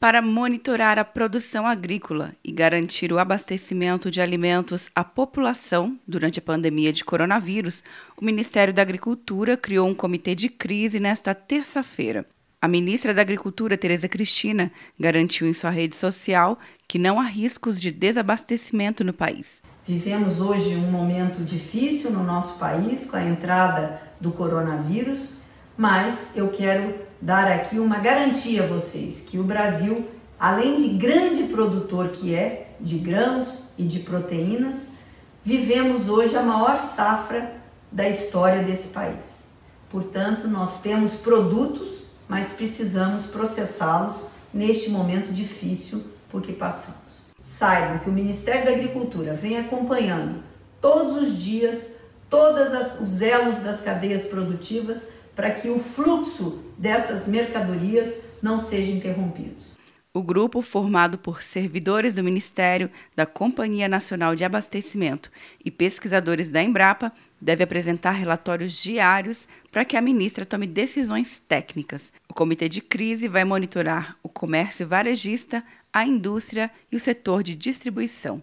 Para monitorar a produção agrícola e garantir o abastecimento de alimentos à população durante a pandemia de coronavírus, o Ministério da Agricultura criou um comitê de crise nesta terça-feira. A ministra da Agricultura, Tereza Cristina, garantiu em sua rede social que não há riscos de desabastecimento no país. Vivemos hoje um momento difícil no nosso país com a entrada do coronavírus, mas eu quero dar aqui uma garantia a vocês que o Brasil, além de grande produtor que é de grãos e de proteínas, vivemos hoje a maior safra da história desse país. Portanto, nós temos produtos, mas precisamos processá-los neste momento difícil porque passamos. Saibam que o Ministério da Agricultura vem acompanhando todos os dias todos os elos das cadeias produtivas para que o fluxo dessas mercadorias não seja interrompido. O grupo, formado por servidores do Ministério, da Companhia Nacional de Abastecimento e pesquisadores da Embrapa, deve apresentar relatórios diários para que a ministra tome decisões técnicas. O comitê de crise vai monitorar o comércio varejista, a indústria e o setor de distribuição.